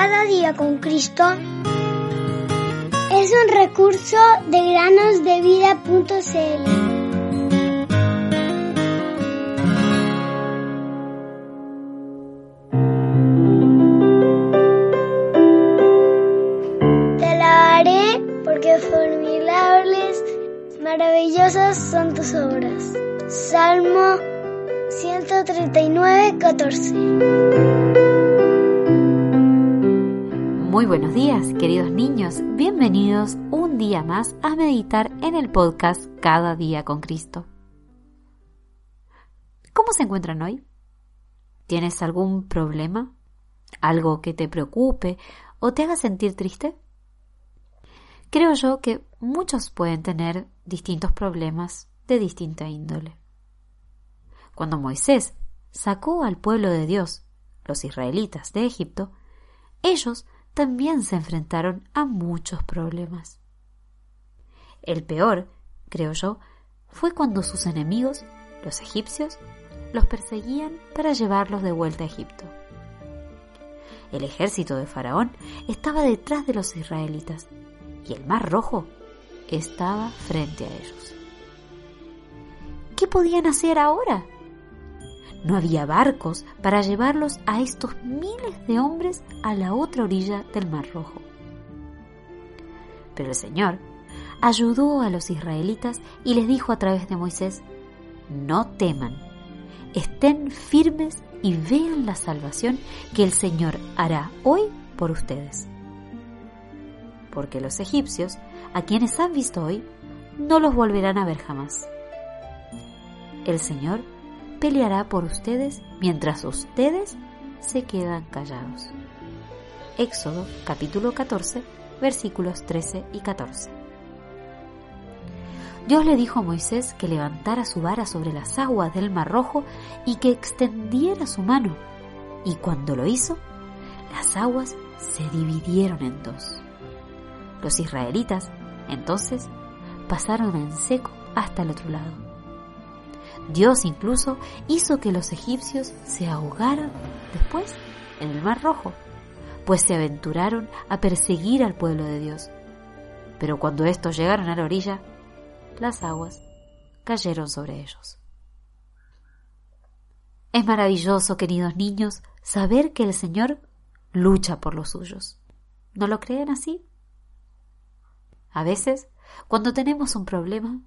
Cada día con Cristo es un recurso de granosdevida.cl. porque formidables, maravillosas son tus obras. Salmo 139, 14. Muy buenos días, queridos niños. Bienvenidos un día más a meditar en el podcast Cada día con Cristo. ¿Cómo se encuentran hoy? ¿Tienes algún problema? ¿Algo que te preocupe o te haga sentir triste? Creo yo que muchos pueden tener distintos problemas de distinta índole. Cuando Moisés sacó al pueblo de Dios, los israelitas de Egipto, ellos también se enfrentaron a muchos problemas. El peor, creo yo, fue cuando sus enemigos, los egipcios, los perseguían para llevarlos de vuelta a Egipto. El ejército de Faraón estaba detrás de los israelitas y el mar rojo estaba frente a ellos. ¿Qué podían hacer ahora? No había barcos para llevarlos a estos miles de hombres a la otra orilla del Mar Rojo. Pero el Señor ayudó a los israelitas y les dijo a través de Moisés, no teman, estén firmes y vean la salvación que el Señor hará hoy por ustedes porque los egipcios, a quienes han visto hoy, no los volverán a ver jamás. El Señor peleará por ustedes mientras ustedes se quedan callados. Éxodo capítulo 14 versículos 13 y 14. Dios le dijo a Moisés que levantara su vara sobre las aguas del Mar Rojo y que extendiera su mano. Y cuando lo hizo, las aguas se dividieron en dos. Los israelitas, entonces, pasaron en seco hasta el otro lado. Dios incluso hizo que los egipcios se ahogaran después en el Mar Rojo, pues se aventuraron a perseguir al pueblo de Dios. Pero cuando estos llegaron a la orilla, las aguas cayeron sobre ellos. Es maravilloso, queridos niños, saber que el Señor lucha por los suyos. ¿No lo creen así? A veces, cuando tenemos un problema,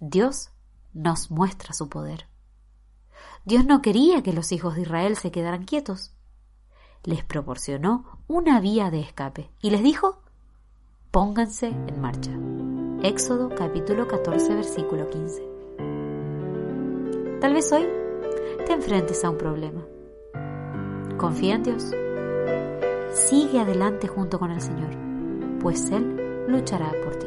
Dios nos muestra su poder. Dios no quería que los hijos de Israel se quedaran quietos. Les proporcionó una vía de escape y les dijo, pónganse en marcha. Éxodo capítulo 14 versículo 15. Tal vez hoy te enfrentes a un problema. Confía en Dios. Sigue adelante junto con el Señor, pues Él luchará por ti.